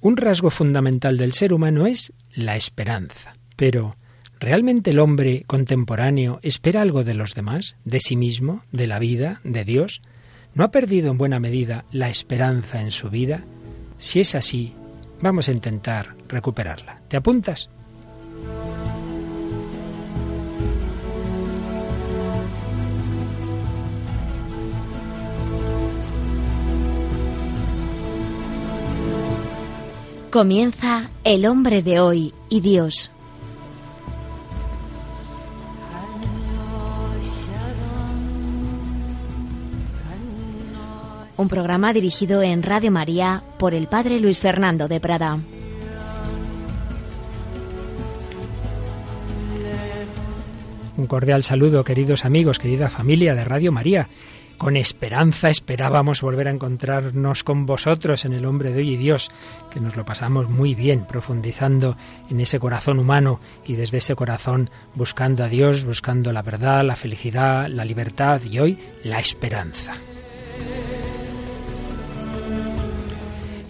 Un rasgo fundamental del ser humano es la esperanza. Pero, ¿realmente el hombre contemporáneo espera algo de los demás, de sí mismo, de la vida, de Dios? ¿No ha perdido en buena medida la esperanza en su vida? Si es así, vamos a intentar recuperarla. ¿Te apuntas? Comienza El hombre de hoy y Dios. Un programa dirigido en Radio María por el Padre Luis Fernando de Prada. Un cordial saludo, queridos amigos, querida familia de Radio María. Con esperanza esperábamos volver a encontrarnos con vosotros en el hombre de hoy y Dios, que nos lo pasamos muy bien, profundizando en ese corazón humano y desde ese corazón buscando a Dios, buscando la verdad, la felicidad, la libertad y hoy la esperanza.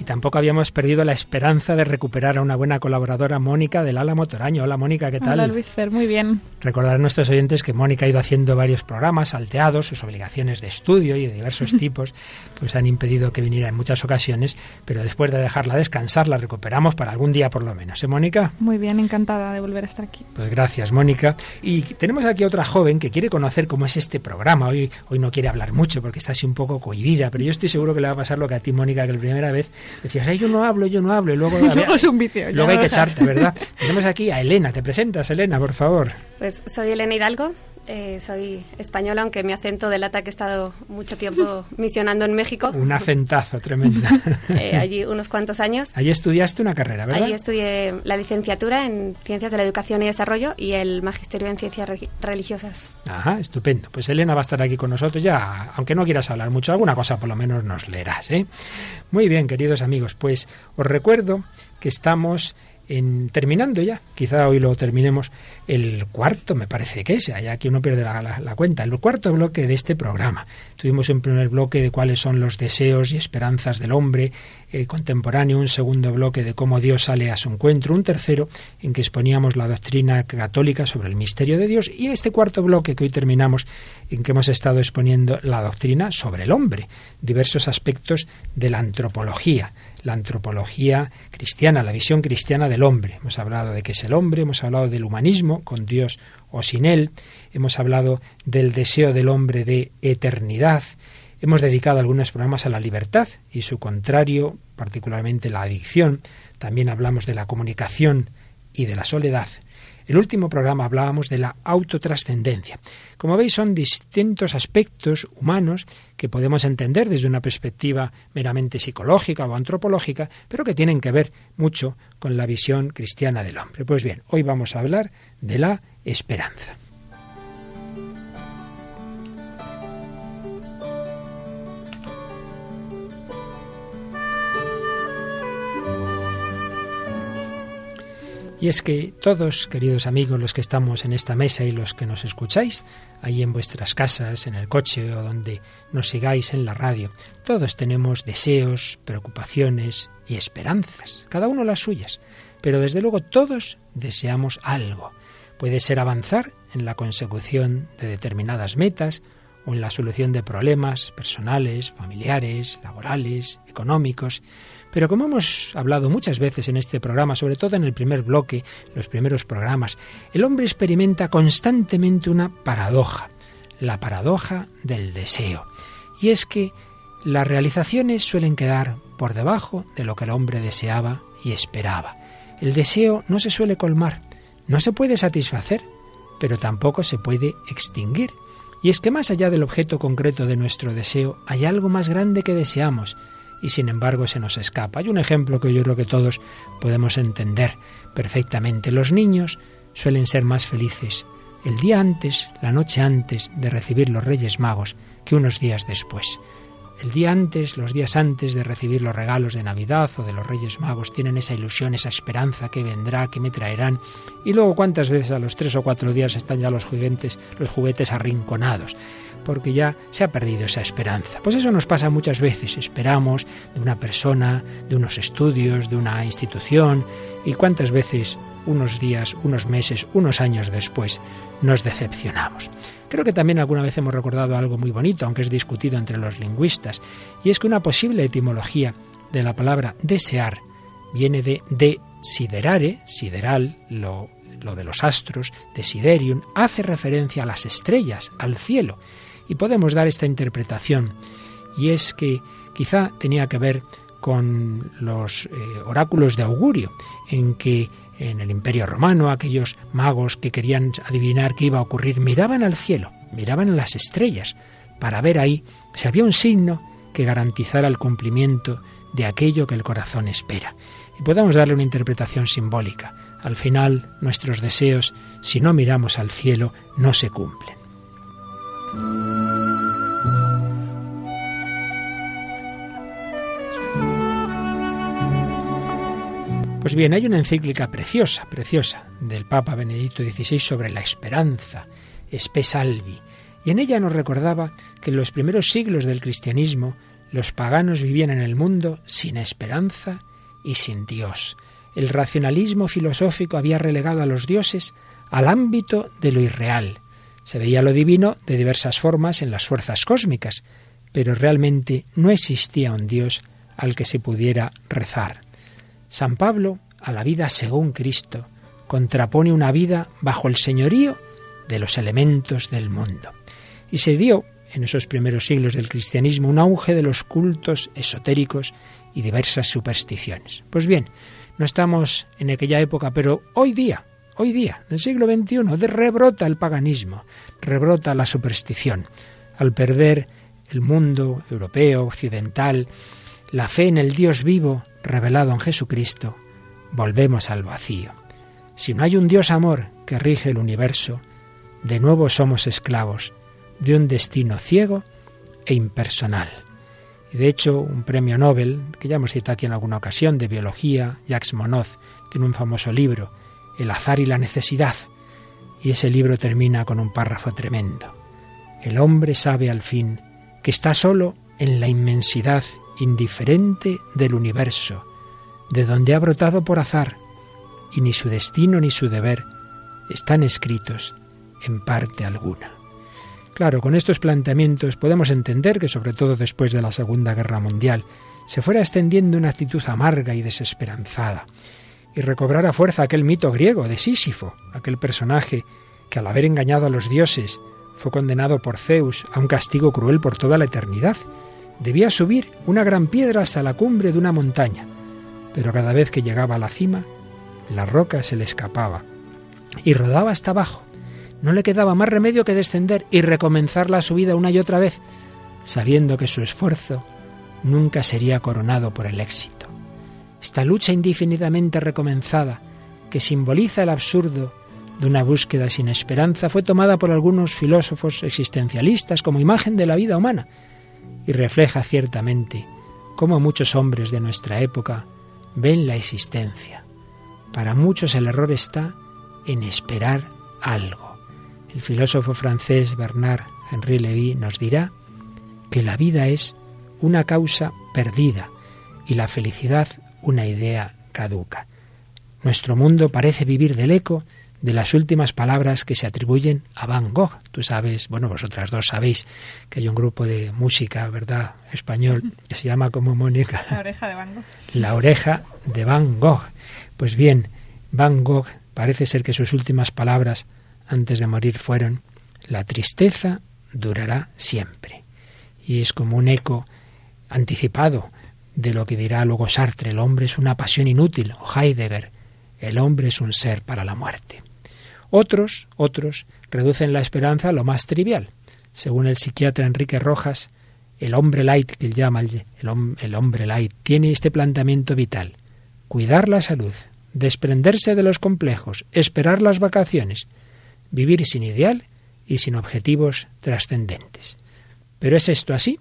Tampoco habíamos perdido la esperanza de recuperar a una buena colaboradora, Mónica del Álamo Toraño. Hola Mónica, ¿qué tal? Hola Luis Fer, muy bien. Recordar a nuestros oyentes que Mónica ha ido haciendo varios programas salteados, sus obligaciones de estudio y de diversos tipos, pues han impedido que viniera en muchas ocasiones, pero después de dejarla descansar la recuperamos para algún día por lo menos. ¿Eh, Mónica? Muy bien, encantada de volver a estar aquí. Pues gracias, Mónica. Y tenemos aquí otra joven que quiere conocer cómo es este programa. Hoy, hoy no quiere hablar mucho porque está así un poco cohibida, pero yo estoy seguro que le va a pasar lo que a ti, Mónica, que la primera vez decías, Ay, yo no hablo, yo no hablo, y luego, es un vicio, luego hay que echarte, ¿verdad? Tenemos aquí a Elena, ¿te presentas, Elena, por favor? Pues soy Elena Hidalgo, eh, soy española, aunque mi acento delata que he estado mucho tiempo misionando en México. Un acentazo tremendo. eh, allí unos cuantos años. Allí estudiaste una carrera, ¿verdad? Allí estudié la licenciatura en Ciencias de la Educación y Desarrollo y el magisterio en Ciencias Religiosas. Ajá, estupendo. Pues Elena va a estar aquí con nosotros ya, aunque no quieras hablar mucho, alguna cosa por lo menos nos leerás, ¿eh? Muy bien, queridos amigos, pues os recuerdo que estamos en, terminando ya, quizá hoy lo terminemos, el cuarto, me parece que es, ya que uno pierde la, cuenta, el cuarto bloque de este programa. Tuvimos un primer bloque de cuáles son los deseos y esperanzas del hombre eh, contemporáneo, un segundo bloque de cómo Dios sale a su encuentro, un tercero en que exponíamos la doctrina católica sobre el misterio de Dios y este cuarto bloque que hoy terminamos en que hemos estado exponiendo la doctrina sobre el hombre, diversos aspectos de la antropología la antropología cristiana, la visión cristiana del hombre. Hemos hablado de qué es el hombre, hemos hablado del humanismo, con Dios o sin él, hemos hablado del deseo del hombre de eternidad, hemos dedicado algunos programas a la libertad y su contrario, particularmente la adicción, también hablamos de la comunicación y de la soledad. El último programa hablábamos de la autotrascendencia. Como veis, son distintos aspectos humanos que podemos entender desde una perspectiva meramente psicológica o antropológica, pero que tienen que ver mucho con la visión cristiana del hombre. Pues bien, hoy vamos a hablar de la esperanza. Y es que todos, queridos amigos, los que estamos en esta mesa y los que nos escucháis, ahí en vuestras casas, en el coche o donde nos sigáis en la radio, todos tenemos deseos, preocupaciones y esperanzas, cada uno las suyas, pero desde luego todos deseamos algo. Puede ser avanzar en la consecución de determinadas metas o en la solución de problemas personales, familiares, laborales, económicos, pero como hemos hablado muchas veces en este programa, sobre todo en el primer bloque, los primeros programas, el hombre experimenta constantemente una paradoja, la paradoja del deseo. Y es que las realizaciones suelen quedar por debajo de lo que el hombre deseaba y esperaba. El deseo no se suele colmar, no se puede satisfacer, pero tampoco se puede extinguir. Y es que más allá del objeto concreto de nuestro deseo hay algo más grande que deseamos, y sin embargo se nos escapa. Hay un ejemplo que yo creo que todos podemos entender perfectamente. Los niños suelen ser más felices el día antes, la noche antes de recibir los Reyes Magos, que unos días después. El día antes, los días antes de recibir los regalos de Navidad o de los Reyes Magos, tienen esa ilusión, esa esperanza que vendrá, que me traerán. Y luego cuántas veces a los tres o cuatro días están ya los juguetes, los juguetes arrinconados, porque ya se ha perdido esa esperanza. Pues eso nos pasa muchas veces. Esperamos de una persona, de unos estudios, de una institución, y cuántas veces unos días, unos meses, unos años después nos decepcionamos. Creo que también alguna vez hemos recordado algo muy bonito, aunque es discutido entre los lingüistas, y es que una posible etimología de la palabra desear viene de desiderare, sideral, lo, lo de los astros, desiderium, hace referencia a las estrellas, al cielo, y podemos dar esta interpretación, y es que quizá tenía que ver con los eh, oráculos de augurio, en que en el Imperio Romano, aquellos magos que querían adivinar qué iba a ocurrir, miraban al cielo, miraban a las estrellas, para ver ahí si había un signo que garantizara el cumplimiento de aquello que el corazón espera. Y podemos darle una interpretación simbólica. Al final, nuestros deseos, si no miramos al cielo, no se cumplen. Pues bien, hay una encíclica preciosa, preciosa, del Papa Benedicto XVI sobre la esperanza, Spe Salvi, y en ella nos recordaba que en los primeros siglos del cristianismo los paganos vivían en el mundo sin esperanza y sin Dios. El racionalismo filosófico había relegado a los dioses al ámbito de lo irreal. Se veía lo divino de diversas formas en las fuerzas cósmicas, pero realmente no existía un Dios al que se pudiera rezar. San Pablo, a la vida según Cristo, contrapone una vida bajo el señorío de los elementos del mundo. Y se dio, en esos primeros siglos del cristianismo, un auge de los cultos esotéricos y diversas supersticiones. Pues bien, no estamos en aquella época, pero hoy día, hoy día, en el siglo XXI, rebrota el paganismo, rebrota la superstición. Al perder el mundo europeo, occidental, la fe en el Dios vivo revelado en Jesucristo, volvemos al vacío. Si no hay un Dios amor que rige el universo, de nuevo somos esclavos de un destino ciego e impersonal. Y de hecho, un premio Nobel, que ya hemos citado aquí en alguna ocasión, de biología, Jacques Monod, tiene un famoso libro, El azar y la necesidad. Y ese libro termina con un párrafo tremendo. El hombre sabe al fin que está solo en la inmensidad indiferente del universo, de donde ha brotado por azar, y ni su destino ni su deber están escritos en parte alguna. Claro, con estos planteamientos podemos entender que, sobre todo después de la Segunda Guerra Mundial, se fuera extendiendo una actitud amarga y desesperanzada, y recobrara fuerza aquel mito griego de Sísifo, aquel personaje que al haber engañado a los dioses fue condenado por Zeus a un castigo cruel por toda la eternidad, Debía subir una gran piedra hasta la cumbre de una montaña, pero cada vez que llegaba a la cima, la roca se le escapaba y rodaba hasta abajo. No le quedaba más remedio que descender y recomenzar la subida una y otra vez, sabiendo que su esfuerzo nunca sería coronado por el éxito. Esta lucha indefinidamente recomenzada, que simboliza el absurdo de una búsqueda sin esperanza, fue tomada por algunos filósofos existencialistas como imagen de la vida humana, y refleja ciertamente cómo muchos hombres de nuestra época ven la existencia. Para muchos el error está en esperar algo. El filósofo francés Bernard Henri Lévy nos dirá que la vida es una causa perdida y la felicidad una idea caduca. Nuestro mundo parece vivir del eco de las últimas palabras que se atribuyen a Van Gogh. Tú sabes, bueno, vosotras dos sabéis que hay un grupo de música, ¿verdad?, español, que se llama como Mónica. La oreja de Van Gogh. La oreja de Van Gogh. Pues bien, Van Gogh parece ser que sus últimas palabras antes de morir fueron, la tristeza durará siempre. Y es como un eco anticipado de lo que dirá luego Sartre, el hombre es una pasión inútil, o Heidegger, el hombre es un ser para la muerte. Otros, otros, reducen la esperanza a lo más trivial. Según el psiquiatra Enrique Rojas, el hombre light, que él llama el, hombre light, tiene este planteamiento vital. Cuidar la salud, desprenderse de los complejos, esperar las vacaciones, vivir sin ideal y sin objetivos trascendentes. ¿Pero es esto así?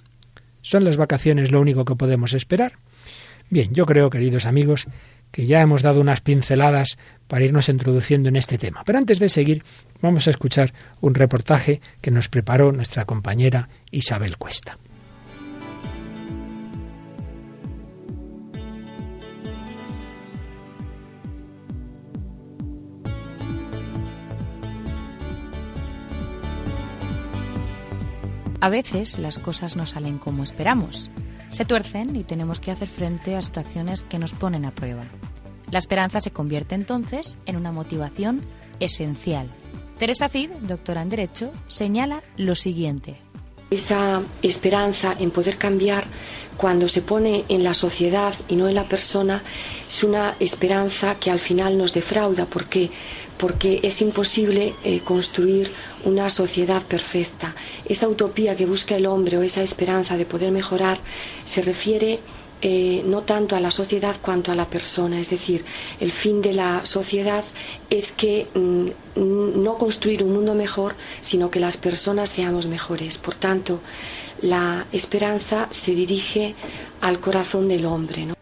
¿Son las vacaciones lo único que podemos esperar? Bien, yo creo, queridos amigos, que ya hemos dado unas pinceladas para irnos introduciendo en este tema. Pero antes de seguir, vamos a escuchar un reportaje que nos preparó nuestra compañera Isabel Cuesta. A veces las cosas no salen como esperamos. Se tuercen y tenemos que hacer frente a situaciones que nos ponen a prueba. La esperanza se convierte entonces en una motivación esencial. Teresa Cid, doctora en Derecho, señala lo siguiente. Esa esperanza en poder cambiar cuando se pone en la sociedad y no en la persona es una esperanza que al final nos defrauda porque porque es imposible eh, construir una sociedad perfecta. Esa utopía que busca el hombre o esa esperanza de poder mejorar se refiere eh, no tanto a la sociedad cuanto a la persona. Es decir, el fin de la sociedad es que mm, no construir un mundo mejor, sino que las personas seamos mejores. Por tanto, la esperanza se dirige al corazón del hombre.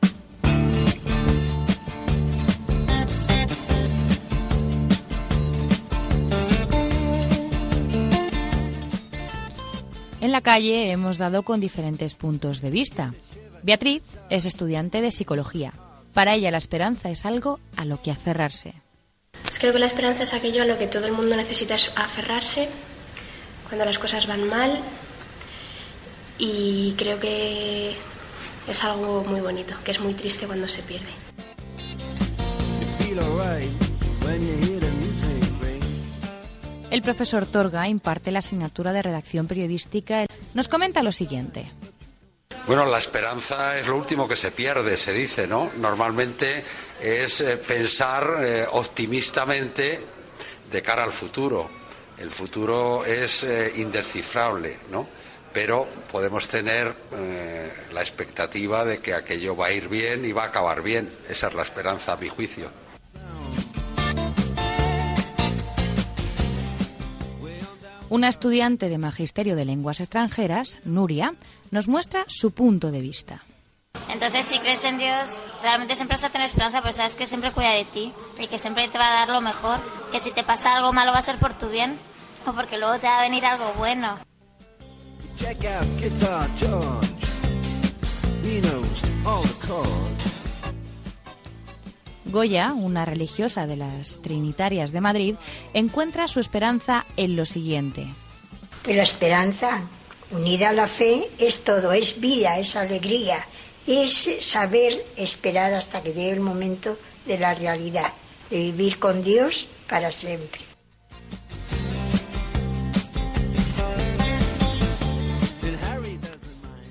La calle hemos dado con diferentes puntos de vista. Beatriz es estudiante de psicología. Para ella la esperanza es algo a lo que aferrarse. Creo que la esperanza es aquello a lo que todo el mundo necesita aferrarse cuando las cosas van mal y creo que es algo muy bonito, que es muy triste cuando se pierde. El profesor Torga imparte la asignatura de redacción periodística. Nos comenta lo siguiente. Bueno, la esperanza es lo último que se pierde, se dice, ¿no? Normalmente es eh, pensar eh, optimistamente de cara al futuro. El futuro es eh, indescifrable, ¿no? Pero podemos tener la expectativa de que aquello va a ir bien y va a acabar bien. Esa es la esperanza, a mi juicio. Una estudiante de Magisterio de Lenguas Extranjeras, Nuria, nos muestra su punto de vista. Entonces, si crees en Dios, realmente siempre vas a tener esperanza, pues sabes que siempre cuida de ti y que siempre te va a dar lo mejor, que si te pasa algo malo va a ser por tu bien o porque luego te va a venir algo bueno. Goya, una religiosa de las Trinitarias de Madrid, encuentra su esperanza en lo siguiente. Pues la esperanza, unida a la fe, es todo, es vida, es alegría, es saber esperar hasta que llegue el momento de la realidad, de vivir con Dios para siempre.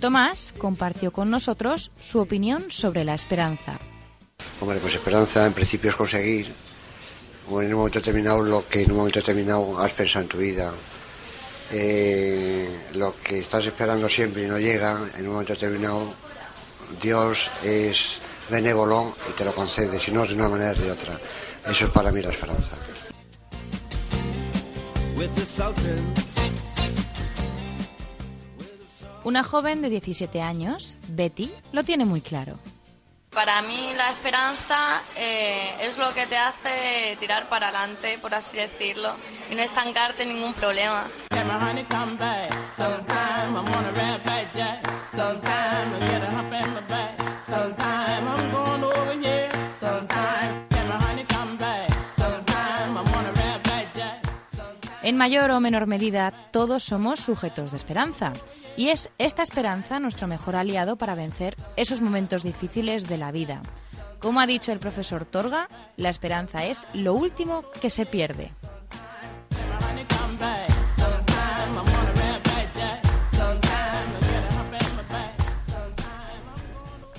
Tomás compartió con nosotros su opinión sobre la esperanza. Hombre, pues esperanza en principio es conseguir, o en un momento determinado, lo que en un momento determinado has pensado en tu vida. Eh, lo que estás esperando siempre y no llega, en un momento determinado, Dios es benévolo y te lo concede, si no de una manera de otra. Eso es para mí la esperanza. Una joven de 17 años, Betty, lo tiene muy claro. Para mí la esperanza eh, es lo que te hace tirar para adelante, por así decirlo, y no estancarte en ningún problema. En mayor o menor medida, todos somos sujetos de esperanza. Y es esta esperanza nuestro mejor aliado para vencer esos momentos difíciles de la vida. Como ha dicho el profesor Torga, la esperanza es lo último que se pierde.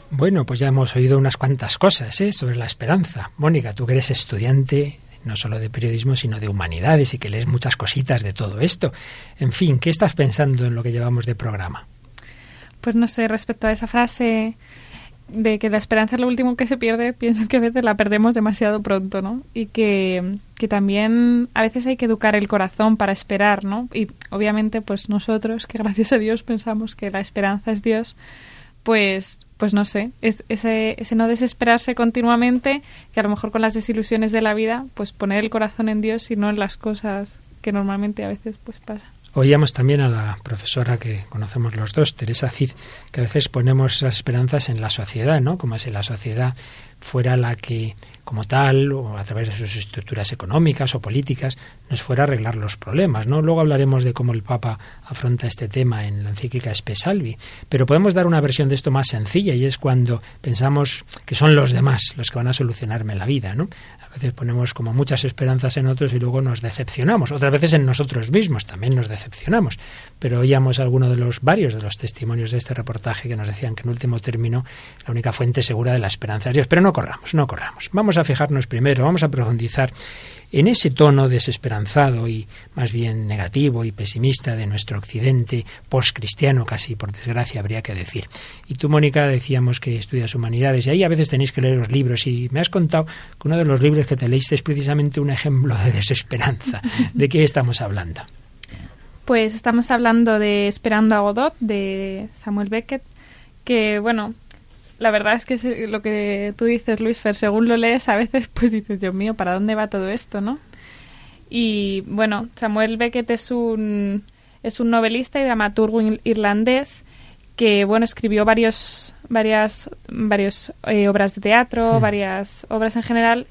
Bueno, pues ya hemos oído unas cuantas cosas ¿eh? sobre la esperanza. Mónica, tú que eres estudiante no solo de periodismo, sino de humanidades y que lees muchas cositas de todo esto. En fin, ¿qué estás pensando en lo que llevamos de programa? Pues no sé, respecto a esa frase de que la esperanza es lo último que se pierde, pienso que a veces la perdemos demasiado pronto, ¿no? Y que, que también a veces hay que educar el corazón para esperar, ¿no? Y obviamente, pues nosotros, que gracias a Dios pensamos que la esperanza es Dios, pues pues no sé, es, ese, ese no desesperarse continuamente, que a lo mejor con las desilusiones de la vida, pues poner el corazón en Dios y no en las cosas que normalmente a veces pues pasa. Oíamos también a la profesora que conocemos los dos, Teresa Cid, que a veces ponemos esas esperanzas en la sociedad, ¿no? Como si la sociedad fuera la que como tal, o a través de sus estructuras económicas o políticas, nos fuera a arreglar los problemas. ¿no? Luego hablaremos de cómo el Papa afronta este tema en la encíclica Spesalvi, pero podemos dar una versión de esto más sencilla y es cuando pensamos que son los demás los que van a solucionarme la vida. ¿no? A veces ponemos como muchas esperanzas en otros y luego nos decepcionamos. Otras veces en nosotros mismos también nos decepcionamos. Pero oíamos algunos de los varios de los testimonios de este reportaje que nos decían que en último término la única fuente segura de la esperanza es Dios. Pero no corramos, no corramos. Vamos a fijarnos primero, vamos a profundizar en ese tono desesperanzado y más bien negativo y pesimista de nuestro occidente postcristiano, casi por desgracia habría que decir. Y tú, Mónica, decíamos que estudias humanidades y ahí a veces tenéis que leer los libros y me has contado que uno de los libros que te leíste es precisamente un ejemplo de desesperanza. ¿De qué estamos hablando? Pues estamos hablando de Esperando a Godot, de Samuel Beckett, que bueno, la verdad es que lo que tú dices, Luis Fer, según lo lees, a veces pues dices, Dios mío, ¿para dónde va todo esto, no? Y bueno, Samuel Beckett es un, es un novelista y dramaturgo irlandés que, bueno, escribió varios, varias varios, eh, obras de teatro, varias obras en general,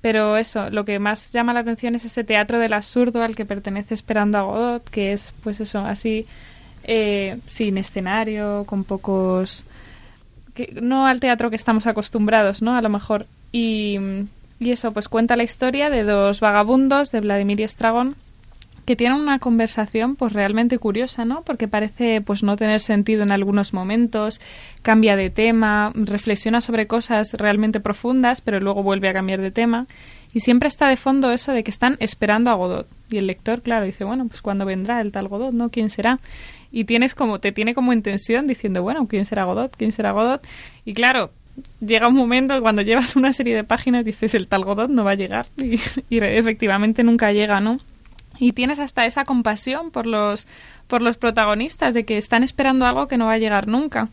pero eso, lo que más llama la atención es ese teatro del absurdo al que pertenece Esperando a Godot, que es, pues eso, así, eh, sin escenario, con pocos que, no al teatro que estamos acostumbrados, ¿no? A lo mejor. Y, y eso, pues cuenta la historia de dos vagabundos, de Vladimir y Estragón, que tienen una conversación pues realmente curiosa, ¿no? Porque parece pues no tener sentido en algunos momentos, cambia de tema, reflexiona sobre cosas realmente profundas, pero luego vuelve a cambiar de tema y siempre está de fondo eso de que están esperando a Godot. Y el lector, claro, dice, bueno, pues cuando vendrá el tal Godot, ¿no? ¿Quién será? Y tienes como, te tiene como intención diciendo, bueno, ¿quién será Godot? ¿Quién será Godot? Y claro, llega un momento cuando llevas una serie de páginas dices, el tal Godot no va a llegar y, efectivamente nunca llega, ¿no? Y tienes hasta esa compasión por los, por los protagonistas de que están esperando algo que no va a llegar nunca.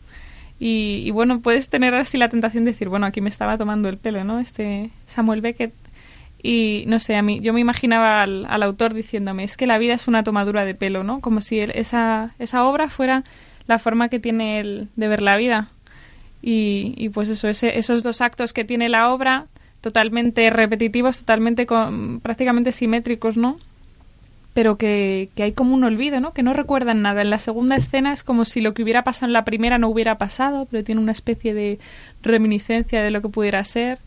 Y, y, bueno, puedes tener así la tentación de decir, bueno, aquí me estaba tomando el pelo, ¿no? Este Samuel Beckett y no sé, a mí yo me imaginaba al, autor diciéndome, es que la vida es una tomadura de pelo, ¿no? Como si esa, esa obra fuera la forma que tiene él de ver la vida. Y, y pues eso, ese, esos dos actos que tiene la obra, totalmente repetitivos, totalmente prácticamente simétricos, ¿no? Pero que, que hay como un olvido, ¿no? Que no recuerdan nada. En la segunda escena es como si lo que hubiera pasado en la primera no hubiera pasado, pero tiene una especie de reminiscencia de lo que pudiera ser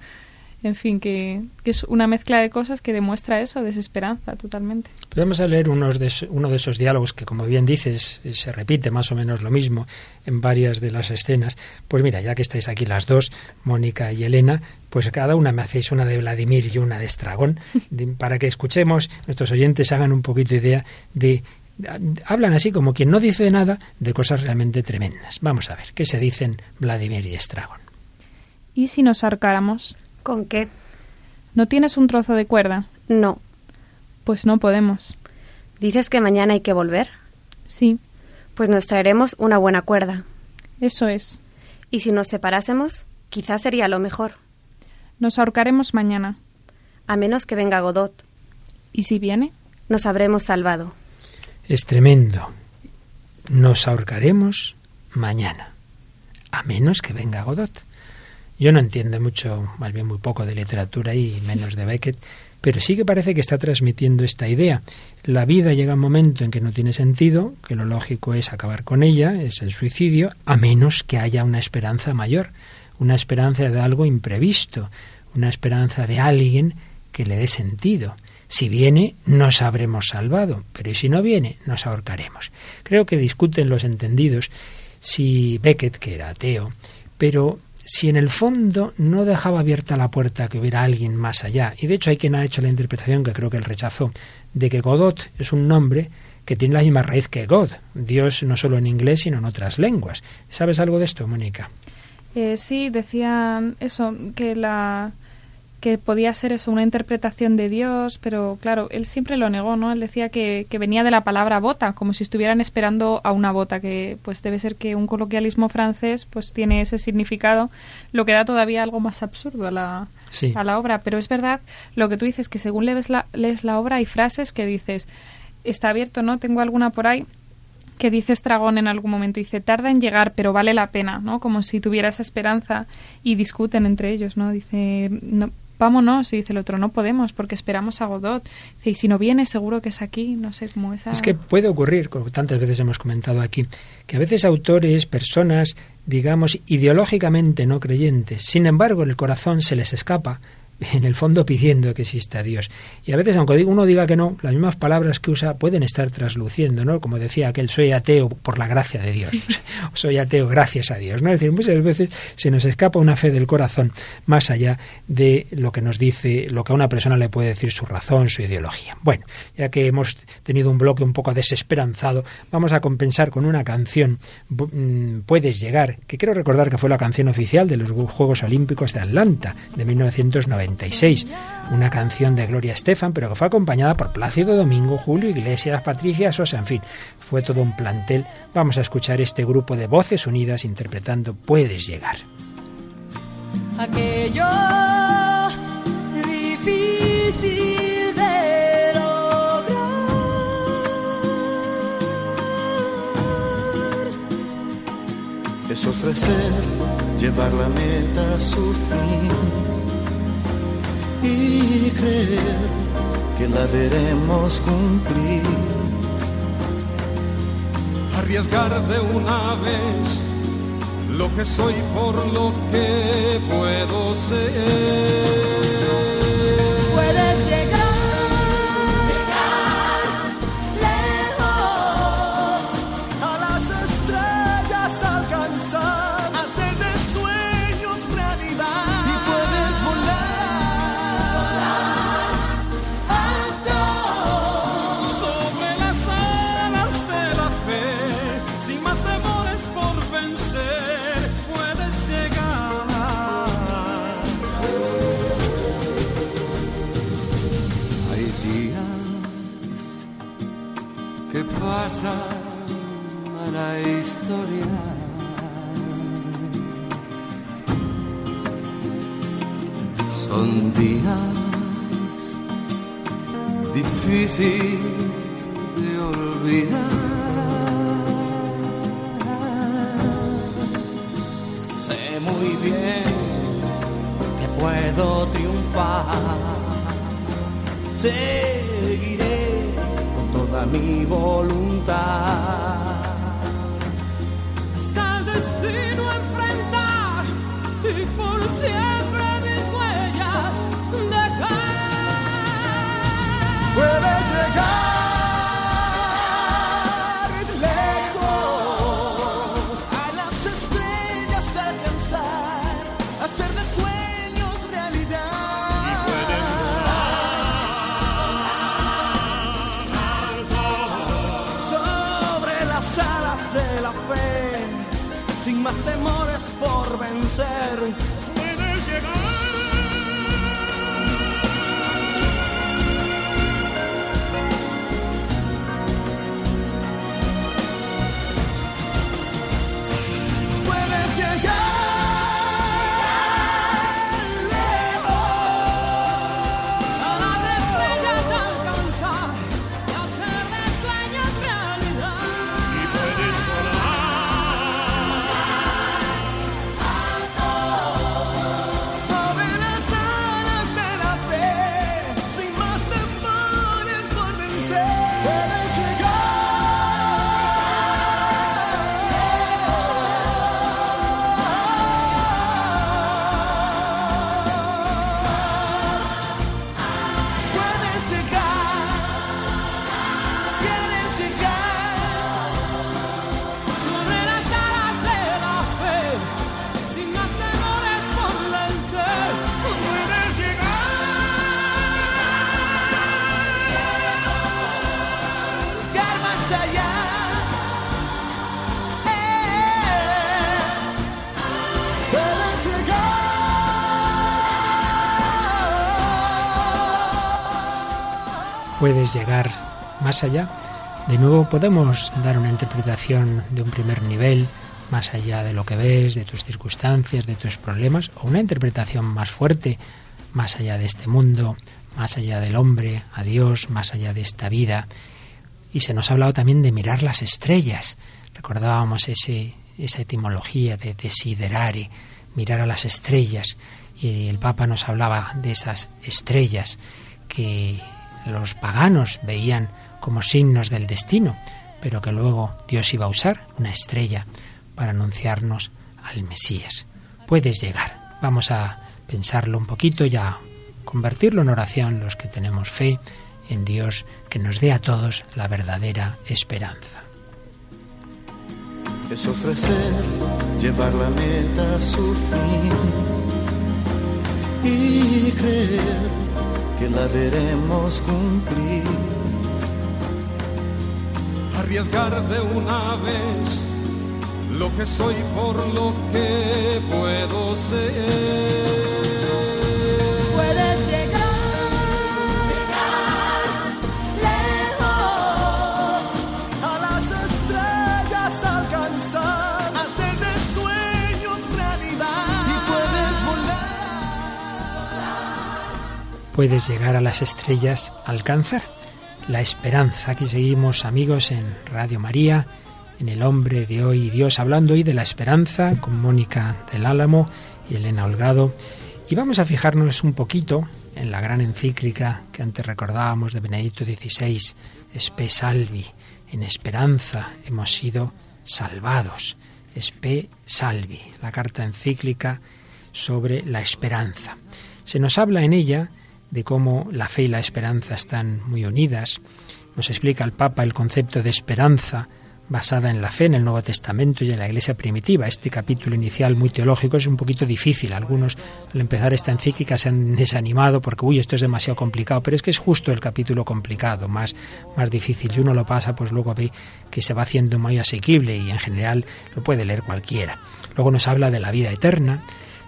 en fin, que, es una mezcla de cosas que demuestra eso, desesperanza totalmente. Podemos leer unos de, uno de esos diálogos que, como bien dices, se repite más o menos lo mismo en varias de las escenas. Pues mira, ya que estáis aquí las dos, Mónica y Elena, pues cada una me hacéis una de Vladimir y una de Estragón, para que escuchemos, nuestros oyentes hagan un poquito idea de hablan así como quien no dice nada de cosas realmente tremendas. Vamos a ver, ¿qué se dicen Vladimir y Estragón? ¿Y si nos ahorcáramos? ¿Con qué? ¿No tienes un trozo de cuerda? No. Pues no podemos. ¿Dices que mañana hay que volver? Sí. Pues nos traeremos una buena cuerda. Eso es. ¿Y si nos separásemos? Quizás sería lo mejor. Nos ahorcaremos mañana. A menos que venga Godot. ¿Y si viene? Nos habremos salvado. Es tremendo. Nos ahorcaremos mañana. A menos que venga Godot. Yo no entiendo mucho, más bien muy poco de literatura y menos de Beckett, pero sí que parece que está transmitiendo esta idea. La vida llega un momento en que no tiene sentido, que lo lógico es acabar con ella, es el suicidio, a menos que haya una esperanza mayor, una esperanza de algo imprevisto, una esperanza de alguien que le dé sentido. Si viene, nos habremos salvado, pero si no viene, nos ahorcaremos. Creo que discuten los entendidos si Beckett, que era ateo, pero si en el fondo no dejaba abierta la puerta que hubiera alguien más allá, y de hecho hay quien ha hecho la interpretación que creo que él rechazó, de que Godot es un nombre que tiene la misma raíz que God, Dios no solo en inglés sino en otras lenguas. ¿Sabes algo de esto, Mónica? Eh, sí, decían eso, que la que podía ser eso, una interpretación de Dios, pero claro, él siempre lo negó, ¿no? Él decía que, que, venía de la palabra bota, como si estuvieran esperando a una bota, que pues debe ser que un coloquialismo francés pues tiene ese significado, lo que da todavía algo más absurdo a la, a la obra. Pero es verdad lo que tú dices, que según lees la, lees la obra hay frases que dices, está abierto, ¿no? Tengo alguna por ahí que dice Estragón en algún momento, dice, tarda en llegar, pero vale la pena, ¿no? Como si tuviera esa esperanza y discuten entre ellos, ¿no? Dice, no, vámonos. Y dice el otro, no podemos porque esperamos a Godot. Y si no viene, seguro que es aquí. No sé cómo esa. Es que puede ocurrir, como tantas veces hemos comentado aquí, que a veces autores, personas, digamos, ideológicamente no creyentes, sin embargo, el corazón se les escapa en el fondo pidiendo que exista Dios. Y a veces, aunque uno diga que no, las mismas palabras que usa pueden estar trasluciendo, ¿no? Como decía aquel, soy ateo por la gracia de Dios, soy ateo gracias a Dios, ¿no? Es decir, muchas veces se nos escapa una fe del corazón más allá de lo que nos dice, lo que a una persona le puede decir su razón, su ideología. Bueno, ya que hemos tenido un bloque un poco desesperanzado, vamos a compensar con una canción, mm, Puedes llegar, que quiero recordar que fue la canción oficial de los Juegos Olímpicos de Atlanta de 1990 una canción de Gloria Estefan, pero que fue acompañada por Plácido Domingo, Julio Iglesias, Patricia Sosa, en fin, fue todo un plantel. Vamos a escuchar este grupo de voces unidas interpretando Puedes llegar. Aquello difícil de lograr es ofrecer, llevar la meta a su fin y creer que la veremos cumplir. Arriesgar de una vez lo que soy por lo que puedo ser. Difíciles de olvidar. Sé muy bien que puedo triunfar. Seguiré toda mi voluntad. Llegar más allá. De nuevo podemos dar una interpretación de un primer nivel, más allá de lo que ves, de tus circunstancias, de tus problemas, o una interpretación más fuerte, más allá de este mundo, más allá del hombre, a Dios, más allá de esta vida. Y se nos ha hablado también de mirar las estrellas. Recordábamos ese, esa etimología de desiderare, mirar a las estrellas. Y el Papa nos hablaba de esas estrellas que los paganos veían como signos del destino, pero que luego Dios iba a usar una estrella para anunciarnos al Mesías. Puedes llegar. Vamos a pensarlo un poquito y a convertirlo en oración los que tenemos fe en Dios que nos dé a todos la verdadera esperanza. Es ofrecer, llevar la meta a su fin y creer que la veremos cumplir. Arriesgar de una vez lo que soy por lo que puedo ser. Puedes llegar a las estrellas, alcanzar la esperanza. Aquí seguimos amigos en Radio María, en el hombre de hoy Dios, hablando hoy de la esperanza con Mónica del Álamo y Elena Holgado. Y vamos a fijarnos un poquito en la gran encíclica que antes recordábamos de Benedicto XVI, Espe Salvi. En esperanza hemos sido salvados. Espe Salvi, la carta encíclica sobre la esperanza. Se nos habla en ella de cómo la fe y la esperanza están muy unidas. Nos explica el Papa el concepto de esperanza basada en la fe en el Nuevo Testamento y en la Iglesia primitiva. Este capítulo inicial muy teológico es un poquito difícil. Algunos al empezar esta encíclica se han desanimado porque, uy, esto es demasiado complicado, pero es que es justo el capítulo complicado, más, más difícil. Si uno lo pasa, pues luego ve que se va haciendo muy asequible y en general lo puede leer cualquiera. Luego nos habla de la vida eterna,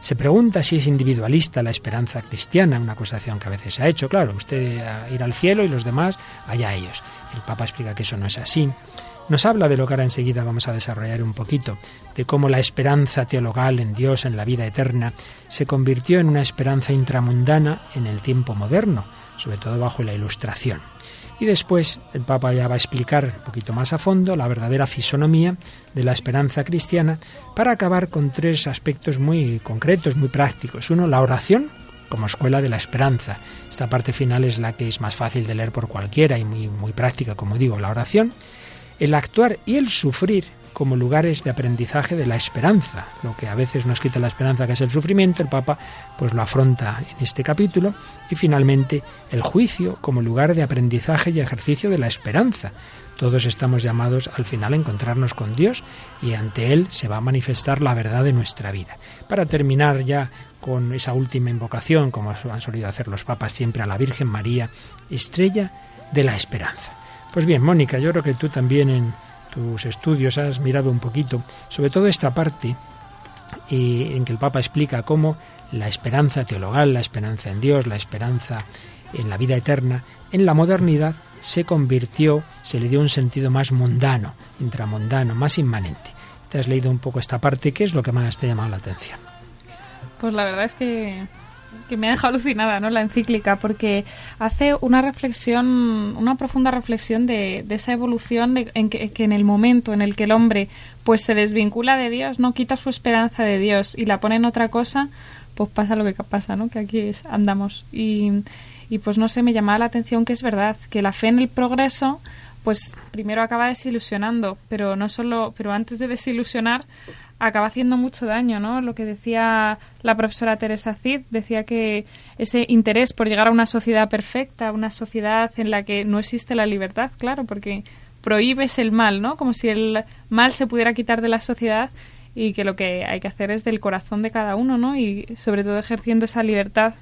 se pregunta si es individualista la esperanza cristiana, una acusación que a veces se ha hecho. Claro, usted a ir al cielo y los demás allá ellos. El Papa explica que eso no es así. Nos habla de lo que ahora enseguida vamos a desarrollar un poquito, de cómo la esperanza teologal en Dios, en la vida eterna, se convirtió en una esperanza intramundana en el tiempo moderno, sobre todo bajo la Ilustración. Y después el Papa ya va a explicar un poquito más a fondo la verdadera fisonomía de la esperanza cristiana para acabar con tres aspectos muy concretos, muy prácticos. Uno, la oración como escuela de la esperanza. Esta parte final es la que es más fácil de leer por cualquiera y muy, muy práctica, como digo, la oración. El actuar y el sufrir como lugares de aprendizaje de la esperanza. Lo que a veces nos quita la esperanza, que es el sufrimiento, el Papa pues lo afronta en este capítulo. Y finalmente, el juicio como lugar de aprendizaje y ejercicio de la esperanza. Todos estamos llamados al final a encontrarnos con Dios y ante Él se va a manifestar la verdad de nuestra vida. Para terminar ya con esa última invocación, como han solido hacer los papas siempre a la Virgen María, estrella de la esperanza. Pues bien, Mónica, yo creo que tú también en tus estudios has mirado un poquito, sobre todo esta parte y en que el Papa explica cómo la esperanza teologal, la esperanza en Dios, la esperanza en la vida eterna, en la modernidad se convirtió, se le dio un sentido más mundano, intramundano, más inmanente. Te has leído un poco esta parte, ¿qué es lo que más te ha llamado la atención? Pues la verdad es que, que me ha dejado alucinada, ¿no? La encíclica, porque hace una reflexión, una profunda reflexión de, de esa evolución de, en que, en el momento en el que el hombre pues se desvincula de Dios, no quita su esperanza de Dios y la pone en otra cosa, pues pasa lo que pasa, ¿no? Que aquí es, andamos y y pues no sé, me llamaba la atención que es verdad, que la fe en el progreso pues primero acaba desilusionando, pero no solo, pero antes de desilusionar acaba haciendo mucho daño, ¿no? Lo que decía la profesora Teresa Cid, decía que ese interés por llegar a una sociedad perfecta, una sociedad en la que no existe la libertad, claro, porque prohíbes el mal, ¿no? Como si el mal se pudiera quitar de la sociedad y que lo que hay que hacer es del corazón de cada uno, ¿no? Y sobre todo ejerciendo esa libertad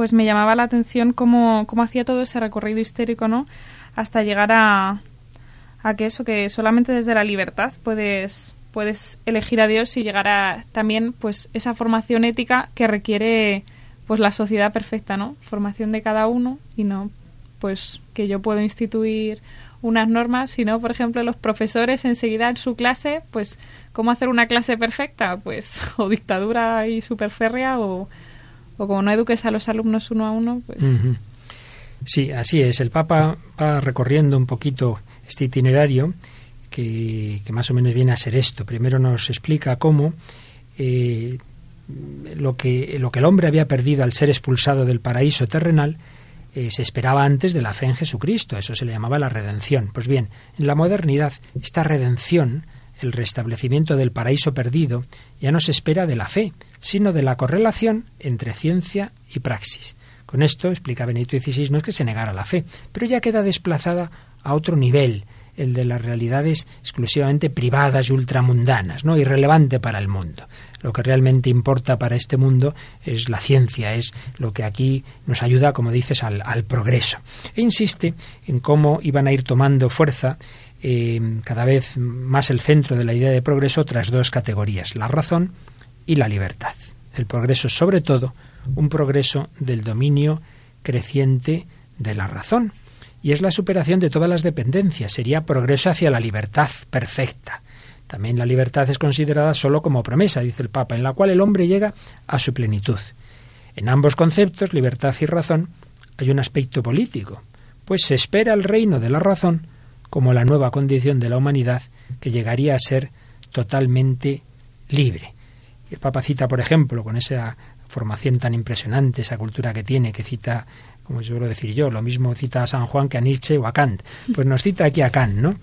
pues me llamaba la atención cómo, cómo hacía todo ese recorrido histérico, ¿no? Hasta llegar a, a que eso, que solamente desde la libertad puedes, puedes elegir a Dios y llegar a también pues esa formación ética que requiere pues la sociedad perfecta, ¿no? Formación de cada uno y no pues que yo puedo instituir unas normas, sino, por ejemplo, los profesores enseguida en su clase, pues, ¿cómo hacer una clase perfecta? Pues, o dictadura y super férrea, o, o como no eduques a los alumnos uno a uno, pues... Sí, así es. El Papa va recorriendo un poquito este itinerario que, más o menos viene a ser esto. Primero nos explica cómo eh, lo, que, lo que el hombre había perdido al ser expulsado del paraíso terrenal eh, se esperaba antes de la fe en Jesucristo. Eso se le llamaba la redención. Pues bien, en la modernidad, esta redención, el restablecimiento del paraíso perdido, ya no se espera de la fe, sino de la correlación entre ciencia y praxis. Con esto, explica Benito XVI, no es que se negara la fe, pero ya queda desplazada a otro nivel, el de las realidades exclusivamente privadas y ultramundanas, ¿no? irrelevante para el mundo. Lo que realmente importa para este mundo es la ciencia, es lo que aquí nos ayuda, como dices, al, progreso. E insiste en cómo iban a ir tomando fuerza eh, cada vez más el centro de la idea de progreso otras dos categorías, la razón y la libertad. El progreso, sobre todo, un progreso del dominio creciente de la razón. Y es la superación de todas las dependencias, sería progreso hacia la libertad perfecta. También la libertad es considerada solo como promesa, dice el Papa, en la cual el hombre llega a su plenitud. En ambos conceptos, libertad y razón, hay un aspecto político, pues se espera el reino de la razón como la nueva condición de la humanidad que llegaría a ser totalmente libre. El Papa cita, por ejemplo, con esa formación tan impresionante, esa cultura que tiene, que cita, como suelo decir yo, lo mismo cita a San Juan que a Nietzsche o a Kant. Pues nos cita aquí a Kant, ¿no?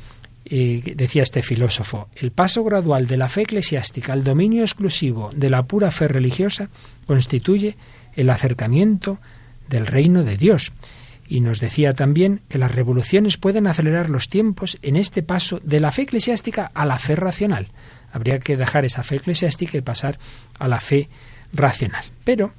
decía este filósofo, el paso gradual de la fe eclesiástica al dominio exclusivo de la pura fe religiosa constituye el acercamiento del reino de Dios. Y nos decía también que las revoluciones pueden acelerar los tiempos en este paso de la fe eclesiástica a la fe racional. Habría que dejar esa fe eclesiástica y pasar a la fe racional. Pero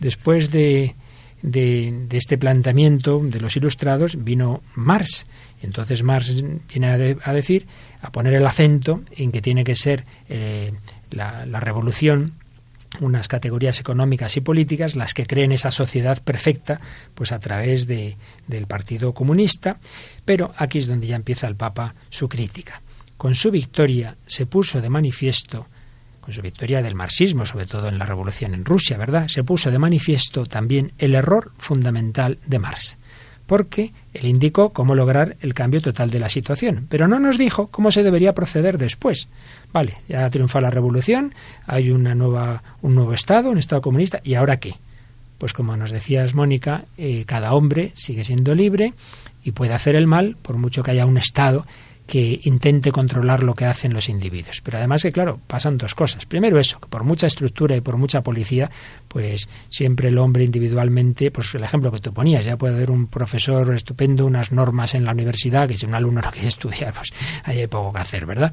después de, de, este planteamiento de los ilustrados vino Marx. Entonces Marx viene a, decir, a poner el acento en que tiene que ser eh, la, la revolución unas categorías económicas y políticas las que creen esa sociedad perfecta pues a través de, del Partido Comunista pero aquí es donde ya empieza el Papa su crítica con su victoria se puso de manifiesto con su victoria del marxismo, sobre todo en la revolución en Rusia, ¿verdad? Se puso de manifiesto también el error fundamental de Marx, porque él indicó cómo lograr el cambio total de la situación, pero no nos dijo cómo se debería proceder después. Vale, ya triunfa la revolución, hay una nueva, un nuevo Estado, un Estado comunista, ¿y ahora qué? Pues como nos decías, Mónica, eh, cada hombre sigue siendo libre y puede hacer el mal, por mucho que haya un Estado que intente controlar lo que hacen los individuos. Pero además que, claro, pasan dos cosas. Primero eso, que por mucha estructura y por mucha policía, pues siempre el hombre individualmente, pues el ejemplo que tú ponías, ya puede haber un profesor estupendo, unas normas en la universidad, que si un alumno no quiere estudiar, pues ahí hay poco que hacer, ¿verdad?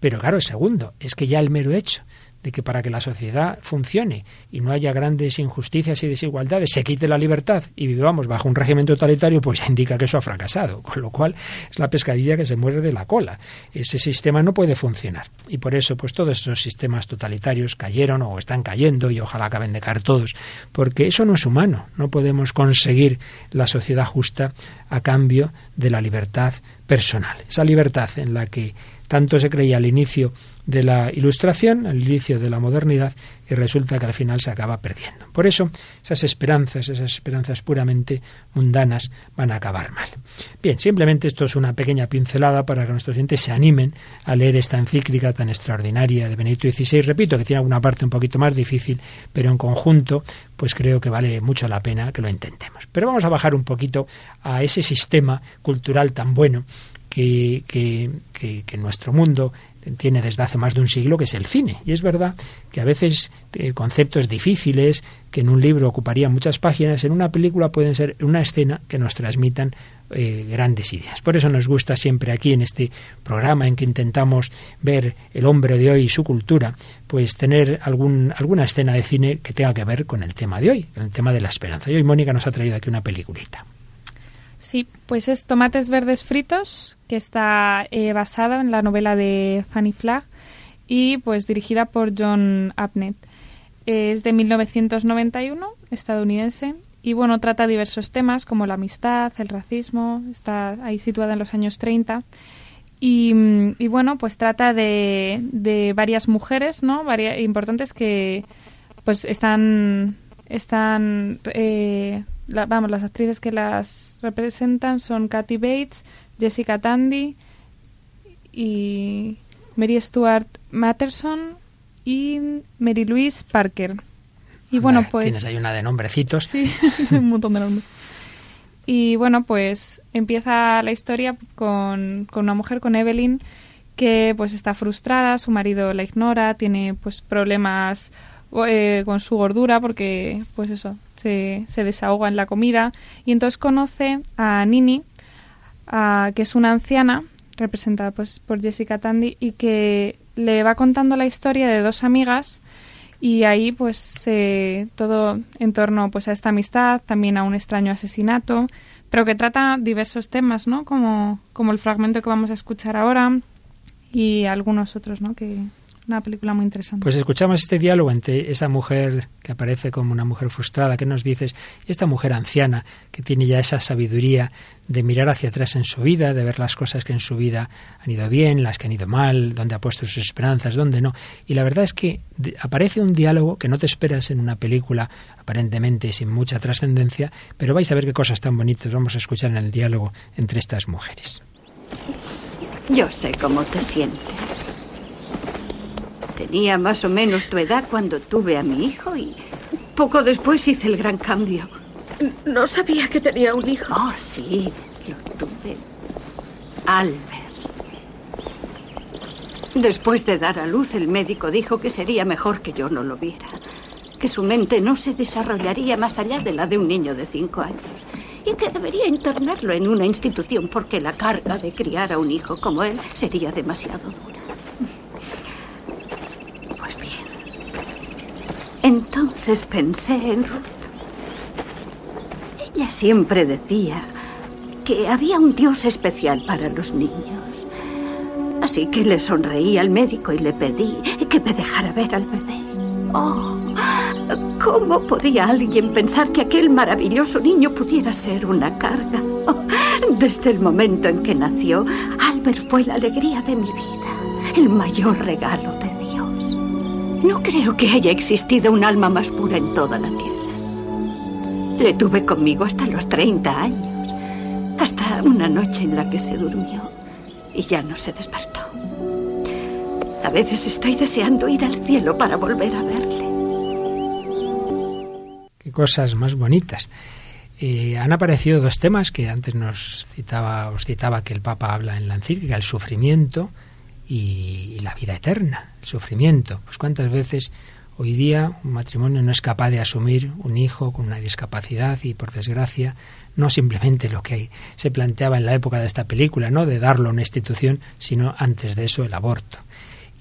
Pero claro, segundo, es que ya el mero hecho de que para que la sociedad funcione y no haya grandes injusticias y desigualdades, se quite la libertad y vivamos bajo un régimen totalitario, pues indica que eso ha fracasado, con lo cual es la pescadilla que se muere de la cola. Ese sistema no puede funcionar. Y por eso, pues todos estos sistemas totalitarios cayeron o están cayendo y ojalá acaben de caer todos, porque eso no es humano. No podemos conseguir la sociedad justa a cambio de la libertad personal. Esa libertad en la que tanto se creía al inicio de la ilustración, al inicio de la modernidad, y resulta que al final se acaba perdiendo. Por eso, esas esperanzas, esas esperanzas puramente mundanas, van a acabar mal. Bien, simplemente esto es una pequeña pincelada para que nuestros oyentes se animen a leer esta encíclica tan extraordinaria de Benedicto XVI. Repito que tiene alguna parte un poquito más difícil, pero en conjunto, pues creo que vale mucho la pena que lo intentemos. Pero vamos a bajar un poquito a ese sistema cultural tan bueno que, que, que, nuestro mundo tiene desde hace más de un siglo, que es el cine. Y es verdad que a veces eh, conceptos difíciles que en un libro ocuparían muchas páginas, en una película pueden ser una escena que nos transmitan eh, grandes ideas. Por eso nos gusta siempre aquí en este programa en que intentamos ver el hombre de hoy y su cultura, pues tener algún, alguna escena de cine que tenga que ver con el tema de hoy, el tema de la esperanza. Y hoy Mónica nos ha traído aquí una peliculita. Sí, pues es Tomates Verdes Fritos, que está eh, basada en la novela de Fanny Flagg y pues dirigida por John Abnett. Es de 1991, estadounidense, y bueno, trata diversos temas como la amistad, el racismo, está ahí situada en los años 30. Y, y bueno, pues trata de, de varias mujeres, ¿no? Varias, importantes que pues están, están eh, vamos, las actrices que las representan son Kathy Bates, Jessica Tandy y Mary Stuart Matterson y Mary Louise Parker. Y bueno, pues... Tienes ahí una de nombrecitos. Sí, un montón de nombres. Y bueno, pues empieza la historia con, con, una mujer, con Evelyn, que pues está frustrada, su marido la ignora, tiene pues problemas eh, con su gordura porque pues eso, se, se, desahoga en la comida. Y entonces conoce a Nini, que es una anciana, representada pues por Jessica Tandy, y que le va contando la historia de dos amigas y ahí pues todo en torno pues a esta amistad, también a un extraño asesinato, pero que trata diversos temas, ¿no? Como, como el fragmento que vamos a escuchar ahora y algunos otros, ¿no? Que, una película muy interesante. Pues escuchamos este diálogo entre esa mujer que aparece como una mujer frustrada, que nos dices, y esta mujer anciana que tiene ya esa sabiduría de mirar hacia atrás en su vida, de ver las cosas que en su vida han ido bien, las que han ido mal, dónde ha puesto sus esperanzas, dónde no. Y la verdad es que aparece un diálogo que no te esperas en una película aparentemente sin mucha trascendencia, pero vais a ver qué cosas tan bonitas vamos a escuchar en el diálogo entre estas mujeres. Yo sé cómo te sientes. Tenía más o menos tu edad cuando tuve a mi hijo y poco después hice el gran cambio. No sabía que tenía un hijo. Oh, sí, lo tuve. Albert. Después de dar a luz, el médico dijo que sería mejor que yo no lo viera. Que su mente no se desarrollaría más allá de la de un niño de cinco años. Y que debería internarlo en una institución porque la carga de criar a un hijo como él sería demasiado dura. Entonces pensé en Ruth. Ella siempre decía que había un Dios especial para los niños. Así que le sonreí al médico y le pedí que me dejara ver al bebé. Oh, ¿cómo podía alguien pensar que aquel maravilloso niño pudiera ser una carga? desde el momento en que nació, Albert fue la alegría de mi vida, el mayor regalo de no creo que haya existido un alma más pura en toda la tierra. Le tuve conmigo hasta los 30 años, hasta una noche en la que se durmió y ya no se despertó. A veces estoy deseando ir al cielo para volver a verle. Qué cosas más bonitas. Eh, han aparecido dos temas que antes nos citaba, os citaba que el Papa habla en la encíclica, el sufrimiento y la vida eterna, el sufrimiento. Pues cuántas veces hoy día un matrimonio no es capaz de asumir un hijo con una discapacidad y por desgracia no simplemente lo que se planteaba en la época de esta película, no de darlo a una institución, sino antes de eso el aborto.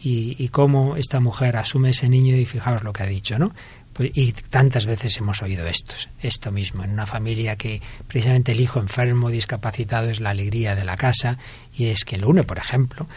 Y, y cómo esta mujer asume ese niño y fijaos lo que ha dicho, ¿no? Pues, y tantas veces hemos oído esto, esto mismo, en una familia que precisamente el hijo enfermo, discapacitado, es la alegría de la casa y es que lo une, por ejemplo,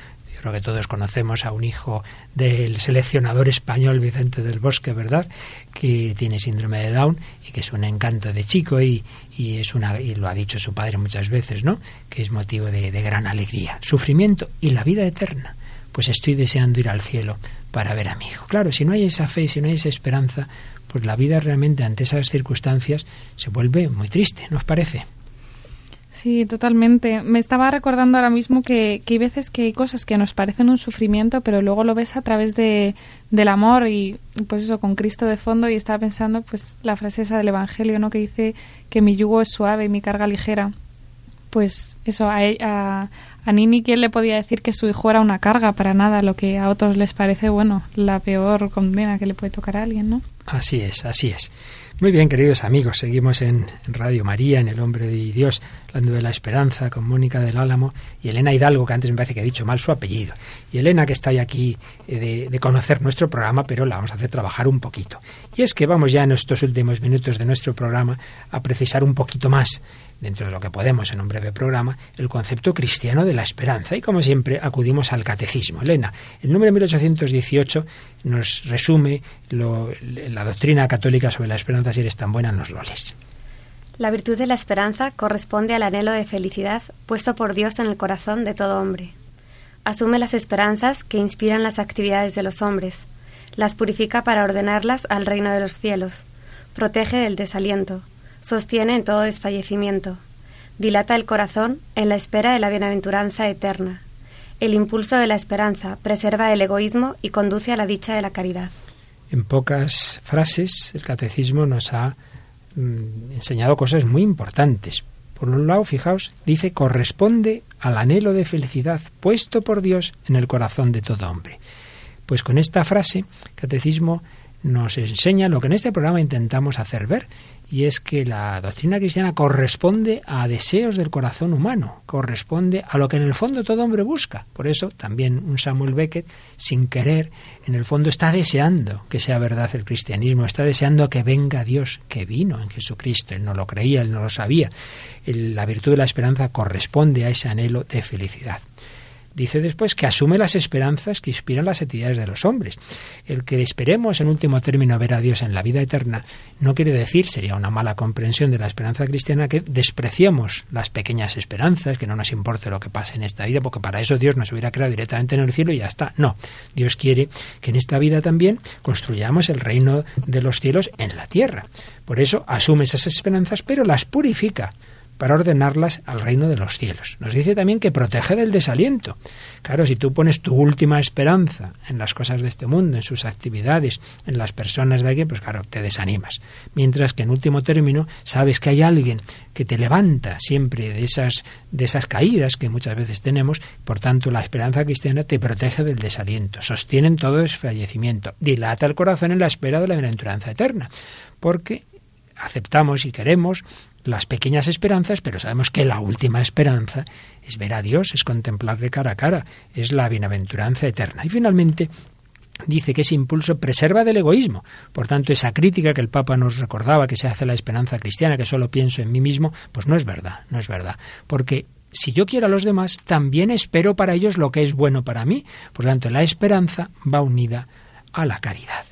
que todos conocemos a un hijo del seleccionador español Vicente del Bosque, ¿verdad? Que tiene síndrome de Down y que es un encanto de chico y, es una y lo ha dicho su padre muchas veces, ¿no? Que es motivo de, de gran alegría, sufrimiento y la vida eterna. Pues estoy deseando ir al cielo para ver a mi hijo. Claro, si no hay esa fe, si no hay esa esperanza, pues la vida realmente ante esas circunstancias se vuelve muy triste, ¿nos parece? Sí, totalmente. Me estaba recordando ahora mismo que, que, hay veces que hay cosas que nos parecen un sufrimiento, pero luego lo ves a través de, del amor y pues eso, con Cristo de fondo y estaba pensando pues la frase esa del Evangelio, ¿no? Que dice que mi yugo es suave y mi carga ligera. Pues eso, a, a, a Nini, ¿quién le podía decir que su hijo era una carga para nada? Lo que a otros les parece, bueno, la peor condena que le puede tocar a alguien, ¿no? Así es, así es. Muy bien, queridos amigos, seguimos en, Radio María, en El Hombre de Dios, hablando de la esperanza con Mónica del Álamo y Elena Hidalgo, que antes me parece que he dicho mal su apellido. Y Elena, que está aquí eh, de, de, conocer nuestro programa, pero la vamos a hacer trabajar un poquito. Y es que vamos ya en estos últimos minutos de nuestro programa a precisar un poquito más dentro de lo que podemos en un breve programa, el concepto cristiano de la esperanza. Y como siempre, acudimos al catecismo. Elena, el número 1818 nos resume la doctrina católica sobre la esperanza. Si eres tan buena, nos lo lees. La virtud de la esperanza corresponde al anhelo de felicidad puesto por Dios en el corazón de todo hombre. Asume las esperanzas que inspiran las actividades de los hombres, las purifica para ordenarlas al reino de los cielos, protege del desaliento, sostiene en todo desfallecimiento, dilata el corazón en la espera de la bienaventuranza eterna. El impulso de la esperanza preserva el egoísmo y conduce a la dicha de la caridad. En pocas frases, el catecismo nos ha Mm, enseñado cosas muy importantes. Por un lado, fijaos, dice corresponde al anhelo de felicidad puesto por Dios en el corazón de todo hombre. Pues con esta frase, Catecismo nos enseña lo que en este programa intentamos hacer ver, y es que la doctrina cristiana corresponde a deseos del corazón humano, corresponde a lo que en el fondo todo hombre busca. Por eso también un Samuel Beckett, sin querer, en el fondo está deseando que sea verdad el cristianismo, está deseando que venga Dios, que vino en Jesucristo. Él no lo creía, él no lo sabía. la virtud de la esperanza corresponde a ese anhelo de felicidad. Dice después que asume las esperanzas que inspiran las actividades de los hombres. El que esperemos en último término ver a Dios en la vida eterna no quiere decir, sería una mala comprensión de la esperanza cristiana, que despreciemos las pequeñas esperanzas, que no nos importe lo que pase en esta vida, porque para eso Dios nos hubiera creado directamente en el cielo y ya está. No, Dios quiere que en esta vida también construyamos el reino de los cielos en la tierra. Por eso asume esas esperanzas, pero las purifica para ordenarlas al reino de los cielos. Nos dice también que protege del desaliento. Claro, si tú pones tu última esperanza en las cosas de este mundo, en sus actividades, en las personas de aquí, pues claro, te desanimas. Mientras que en último término sabes que hay alguien que te levanta siempre de esas, de esas caídas que muchas veces tenemos, por tanto la esperanza cristiana te protege del desaliento, sostiene en todo fallecimiento, dilata el corazón en la espera de la bienaventuranza eterna, porque aceptamos y queremos las pequeñas esperanzas, pero sabemos que la última esperanza es ver a Dios, es contemplarle cara a cara, es la bienaventuranza eterna. Y finalmente dice que ese impulso preserva del egoísmo. Por tanto, esa crítica que el Papa nos recordaba que se hace la esperanza cristiana, que solo pienso en mí mismo, pues no es verdad, no es verdad. Porque si yo quiero a los demás, también espero para ellos lo que es bueno para mí. Por tanto, la esperanza va unida a la caridad.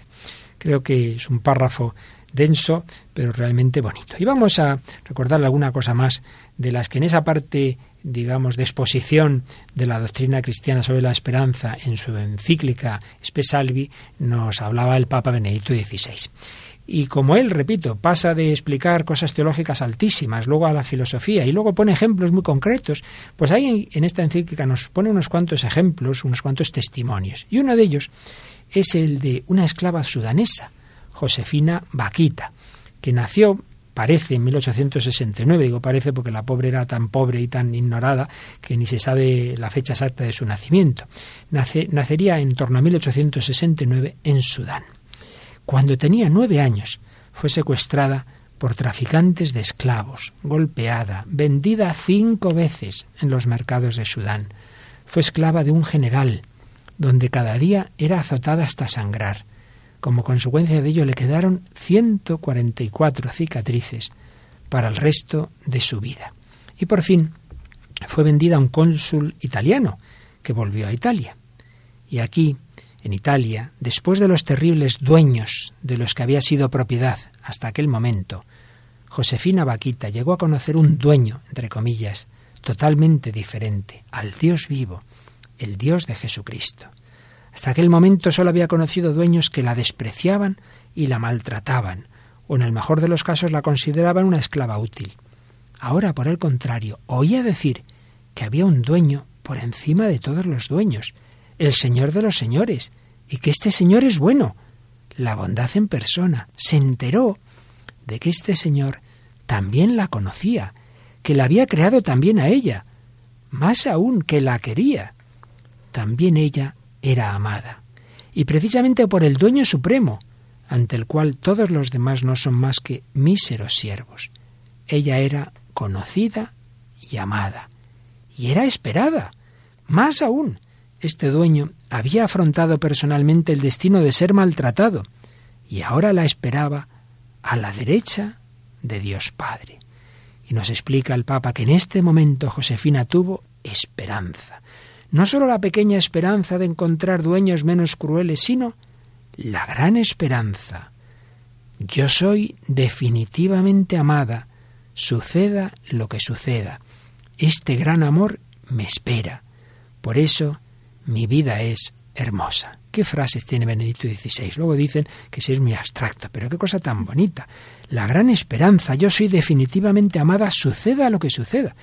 Creo que es un párrafo denso, pero realmente bonito. Y vamos a recordarle alguna cosa más de las que en esa parte, digamos, de exposición de la doctrina cristiana sobre la esperanza en su encíclica Spesalvi nos hablaba el Papa Benedicto XVI. Y como él, repito, pasa de explicar cosas teológicas altísimas, luego a la filosofía y luego pone ejemplos muy concretos, pues ahí en esta encíclica nos pone unos cuantos ejemplos, unos cuantos testimonios. Y uno de ellos es el de una esclava sudanesa, Josefina Vaquita, que nació parece en 1869, digo parece porque la pobre era tan pobre y tan ignorada que ni se sabe la fecha exacta de su nacimiento. nacería en torno a 1869 en Sudán. Cuando tenía nueve años, fue secuestrada por traficantes de esclavos, golpeada, vendida cinco veces en los mercados de Sudán. Fue esclava de un general, donde cada día era azotada hasta sangrar. Como consecuencia de ello le quedaron 144 cicatrices para el resto de su vida. Y por fin fue vendida a un cónsul italiano que volvió a Italia. Y aquí, en Italia, después de los terribles dueños de los que había sido propiedad hasta aquel momento, Josefina Vaquita llegó a conocer un dueño, entre comillas, totalmente diferente, al Dios vivo, el Dios de Jesucristo. Hasta aquel momento solo había conocido dueños que la despreciaban y la maltrataban, o en el mejor de los casos la consideraban una esclava útil. Ahora, por el contrario, oía decir que había un dueño por encima de todos los dueños, el Señor de los señores, y que este Señor es bueno, la bondad en persona. Se enteró de que este Señor también la conocía, que la había creado también a ella, más aún que la quería. También ella era amada, y precisamente por el dueño supremo, ante el cual todos los demás no son más que míseros siervos. Ella era conocida y amada, y era esperada. Más aún, este dueño había afrontado personalmente el destino de ser maltratado, y ahora la esperaba a la derecha de Dios Padre. Y nos explica el Papa que en este momento Josefina tuvo esperanza, no sólo la pequeña esperanza de encontrar dueños menos crueles, sino la gran esperanza. Yo soy definitivamente amada, suceda lo que suceda. Este gran amor me espera. Por eso mi vida es hermosa. ¿Qué frases tiene Benedicto XVI? Luego dicen que es muy abstracto, pero qué cosa tan bonita. La gran esperanza, yo soy definitivamente amada, suceda lo que suceda.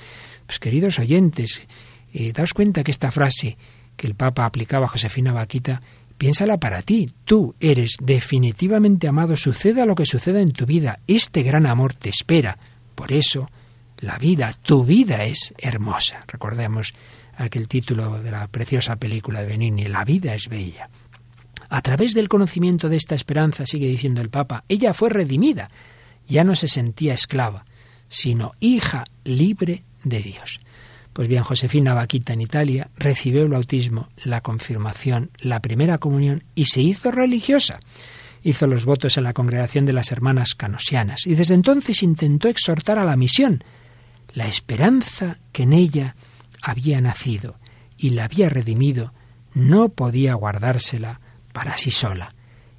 Pues queridos oyentes, eh, daos cuenta que esta frase que el Papa aplicaba a Josefina Vaquita, piénsala para ti. Tú eres definitivamente amado, suceda lo que suceda en tu vida. Este gran amor te espera. Por eso, la vida, tu vida es hermosa. Recordemos aquel título de la preciosa película de Benigni, La vida es bella. A través del conocimiento de esta esperanza, sigue diciendo el Papa, ella fue redimida, ya no se sentía esclava, sino hija libre de Dios. Pues bien, Josefina Vaquita en Italia recibió el bautismo, la confirmación, la primera comunión y se hizo religiosa. Hizo los votos en la congregación de las hermanas canosianas y desde entonces intentó exhortar a la misión. La esperanza que en ella había nacido y la había redimido no podía guardársela para sí sola.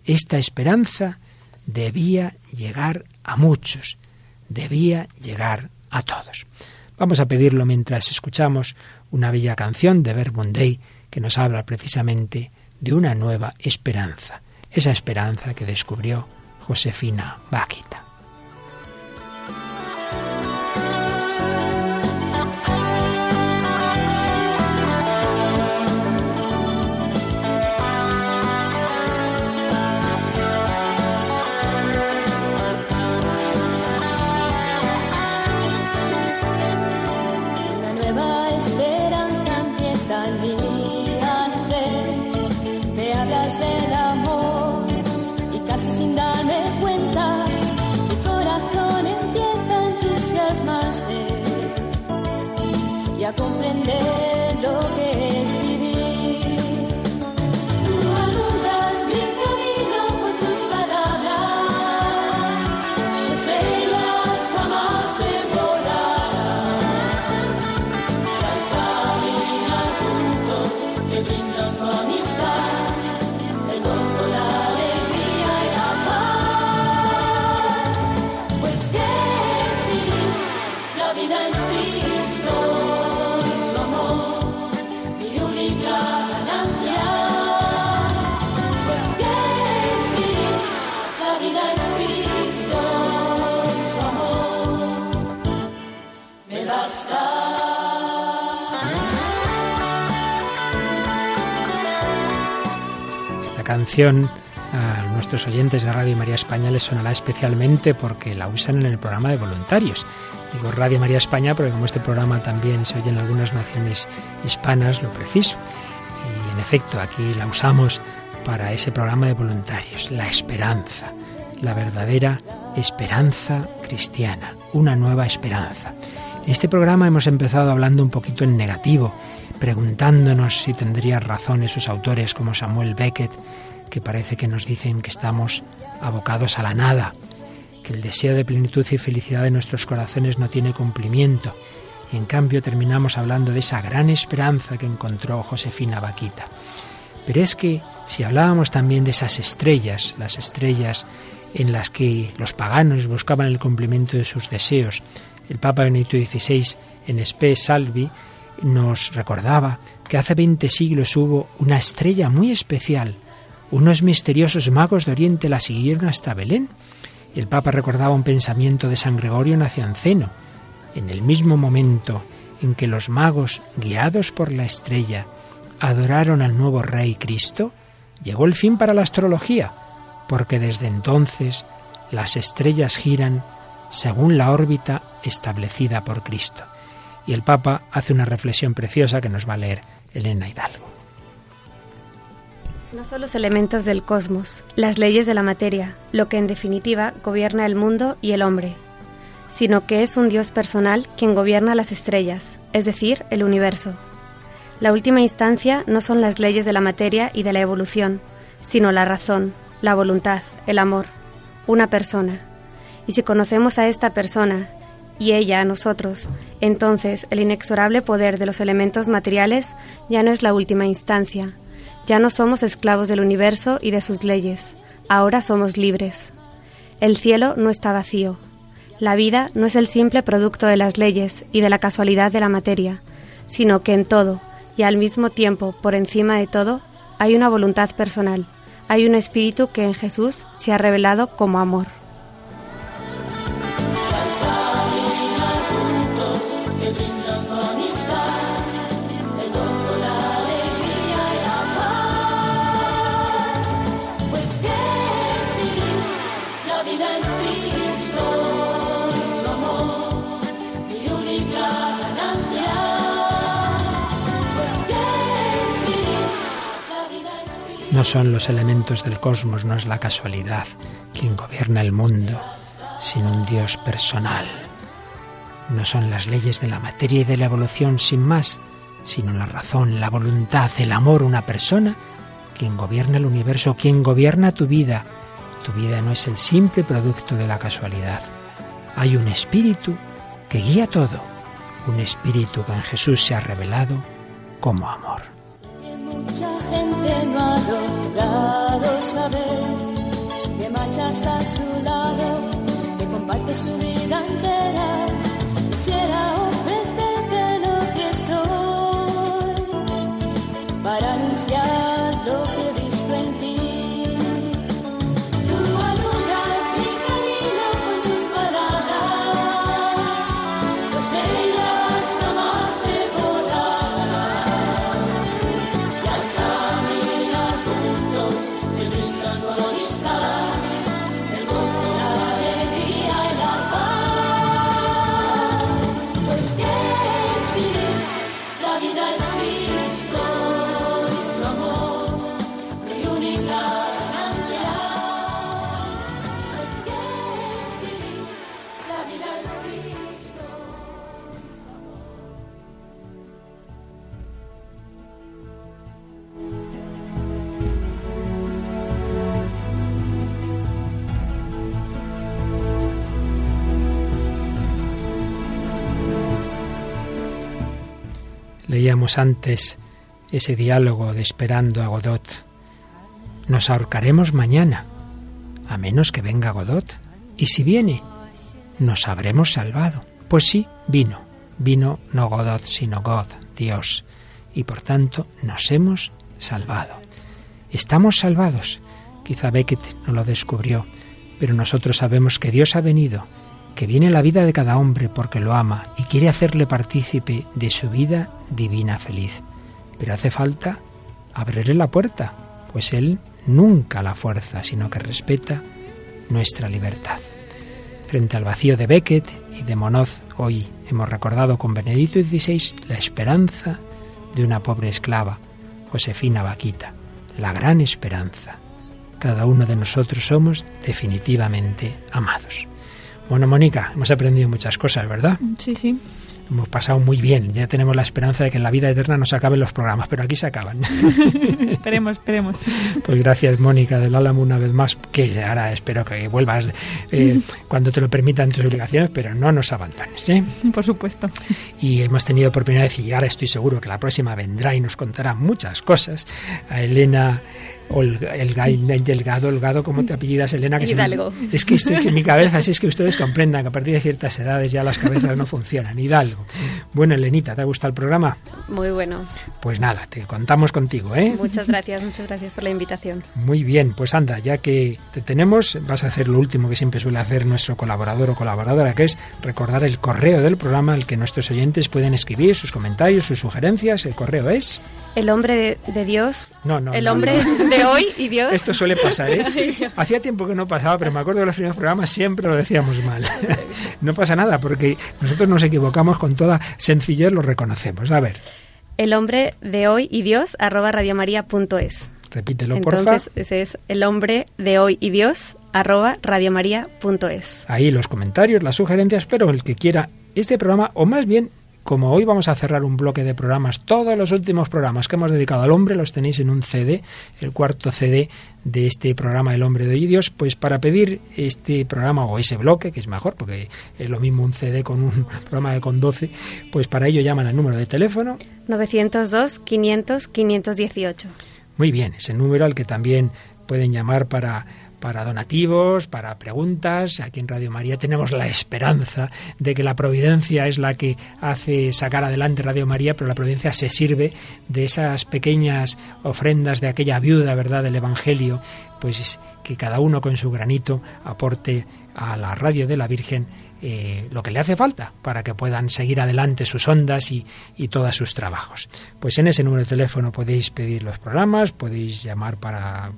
Esta esperanza debía llegar a muchos, debía llegar a todos. Vamos a pedirlo mientras escuchamos una bella canción de Verbundey que nos habla precisamente de una nueva esperanza, esa esperanza que descubrió Josefina Báquita. Canción a nuestros oyentes de Radio María España les sonará especialmente porque la usan en el programa de voluntarios. Digo Radio María España porque como este programa también se oye en algunas naciones hispanas, lo preciso. Y en efecto, aquí la usamos para ese programa de voluntarios, la esperanza, la verdadera esperanza cristiana, una nueva esperanza. En este programa hemos empezado hablando un poquito en negativo, preguntándonos si tendrían razón esos autores como Samuel Beckett, que parece que nos dicen que estamos abocados a la nada, que el deseo de plenitud y felicidad de nuestros corazones no tiene cumplimiento. Y en cambio terminamos hablando de esa gran esperanza que encontró Josefina Vaquita. Pero es que si hablábamos también de esas estrellas, las estrellas en las que los paganos buscaban el cumplimiento de sus deseos, el Papa Benedicto XVI en Spe Salvi nos recordaba que hace 20 siglos hubo una estrella muy especial, unos misteriosos magos de Oriente la siguieron hasta Belén. El Papa recordaba un pensamiento de San Gregorio Nacianceno. En el mismo momento en que los magos, guiados por la estrella, adoraron al nuevo Rey Cristo, llegó el fin para la astrología, porque desde entonces las estrellas giran según la órbita establecida por Cristo. Y el Papa hace una reflexión preciosa que nos va a leer Elena Hidalgo. No son los elementos del cosmos, las leyes de la materia, lo que en definitiva gobierna el mundo y el hombre, sino que es un Dios personal quien gobierna las estrellas, es decir, el universo. La última instancia no son las leyes de la materia y de la evolución, sino la razón, la voluntad, el amor, una persona. Y si conocemos a esta persona y ella a nosotros, entonces el inexorable poder de los elementos materiales ya no es la última instancia, ya no somos esclavos del universo y de sus leyes, ahora somos libres. El cielo no está vacío. La vida no es el simple producto de las leyes y de la casualidad de la materia, sino que en todo, y al mismo tiempo por encima de todo, hay una voluntad personal, hay un espíritu que en Jesús se ha revelado como amor. No son los elementos del cosmos, no es la casualidad quien gobierna el mundo, sino un Dios personal. No son las leyes de la materia y de la evolución sin más, sino la razón, la voluntad, el amor, una persona, quien gobierna el universo, quien gobierna tu vida. Tu vida no es el simple producto de la casualidad. Hay un espíritu que guía todo, un espíritu que en Jesús se ha revelado como amor. No ha logrado saber que marchas a su lado, que comparte su vida. Antes ese diálogo de Esperando a Godot. Nos ahorcaremos mañana, a menos que venga Godot. Y si viene, nos habremos salvado. Pues sí, vino. Vino no Godot, sino God, Dios. Y por tanto nos hemos salvado. Estamos salvados. Quizá Beckett no lo descubrió, pero nosotros sabemos que Dios ha venido, que viene la vida de cada hombre porque lo ama y quiere hacerle partícipe de su vida divina feliz. Pero hace falta abrirle la puerta, pues Él nunca la fuerza, sino que respeta nuestra libertad. Frente al vacío de Beckett y de Monoz, hoy hemos recordado con Benedicto XVI la esperanza de una pobre esclava, Josefina Vaquita, la gran esperanza. Cada uno de nosotros somos definitivamente amados. Bueno, Mónica, hemos aprendido muchas cosas, ¿verdad? Sí, sí. Hemos pasado muy bien. Ya tenemos la esperanza de que en la vida eterna no se acaben los programas, pero aquí se acaban. esperemos, esperemos. Pues gracias, Mónica del Álamo, una vez más, que ahora espero que vuelvas eh, cuando te lo permitan tus obligaciones, pero no nos abandones. ¿eh? Por supuesto. Y hemos tenido por primera vez, y ahora estoy seguro que la próxima vendrá y nos contará muchas cosas, a Elena Olga, Elga, Delgado, Holgado, ¿cómo te apellidas, Elena? Que Hidalgo. Me, es que estoy, en mi cabeza, así es que ustedes comprendan que a partir de ciertas edades ya las cabezas no funcionan. Hidalgo. Bueno, Elenita, ¿te ha gustado el programa? Muy bueno. Pues nada, te contamos contigo, ¿eh? Muchas gracias, muchas gracias por la invitación. Muy bien, pues anda, ya que te tenemos, vas a hacer lo último que siempre suele hacer nuestro colaborador o colaboradora, que es recordar el correo del programa al que nuestros oyentes pueden escribir sus comentarios, sus sugerencias. El correo es... El hombre de, de Dios. No, no. El no, hombre no. de hoy y Dios. Esto suele pasar, ¿eh? Hacía tiempo que no pasaba, pero me acuerdo de los primeros programas siempre lo decíamos mal. no pasa nada, porque nosotros nos equivocamos con toda sencillez, lo reconocemos. A ver. El hombre de hoy y Dios, arroba radiomaria.es. Repítelo, Entonces, porfa. ese es el hombre de hoy y Dios, arroba radiomaria.es. Ahí los comentarios, las sugerencias, pero el que quiera este programa, o más bien como hoy vamos a cerrar un bloque de programas, todos los últimos programas que hemos dedicado al hombre los tenéis en un CD, el cuarto CD de este programa El hombre de hoy y Dios, pues para pedir este programa o ese bloque, que es mejor, porque es lo mismo un CD con un programa de con 12, pues para ello llaman al número de teléfono 902 500 518. Muy bien, ese número al que también pueden llamar para para donativos, para preguntas. Aquí en Radio María tenemos la esperanza de que la providencia es la que hace sacar adelante Radio María, pero la providencia se sirve de esas pequeñas ofrendas de aquella viuda, ¿verdad?, del Evangelio, pues que cada uno con su granito aporte a la radio de la Virgen eh, lo que le hace falta para que puedan seguir adelante sus ondas y, y todos sus trabajos. Pues en ese número de teléfono podéis pedir los programas, podéis llamar para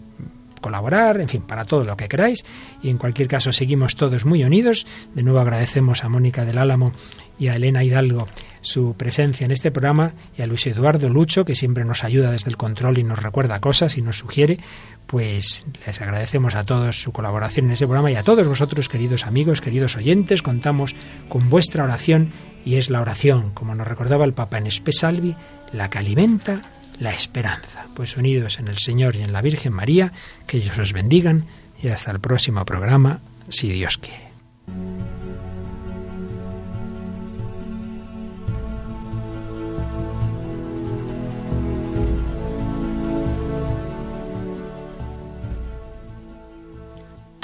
colaborar, en fin, para todo lo que queráis. Y en cualquier caso seguimos todos muy unidos. De nuevo agradecemos a Mónica del Álamo y a Elena Hidalgo su presencia en este programa y a Luis Eduardo Lucho, que siempre nos ayuda desde el control y nos recuerda cosas y nos sugiere, pues les agradecemos a todos su colaboración en este programa y a todos vosotros, queridos amigos, queridos oyentes, contamos con vuestra oración y es la oración, como nos recordaba el Papa en Espesalvi, la que alimenta la esperanza. Pues unidos en el Señor y en la Virgen María, que ellos os bendigan y hasta el próximo programa, si Dios quiere.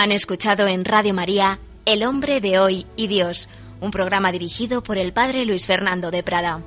Han escuchado en Radio María El hombre de hoy y Dios, un programa dirigido por el Padre Luis Fernando de Prada.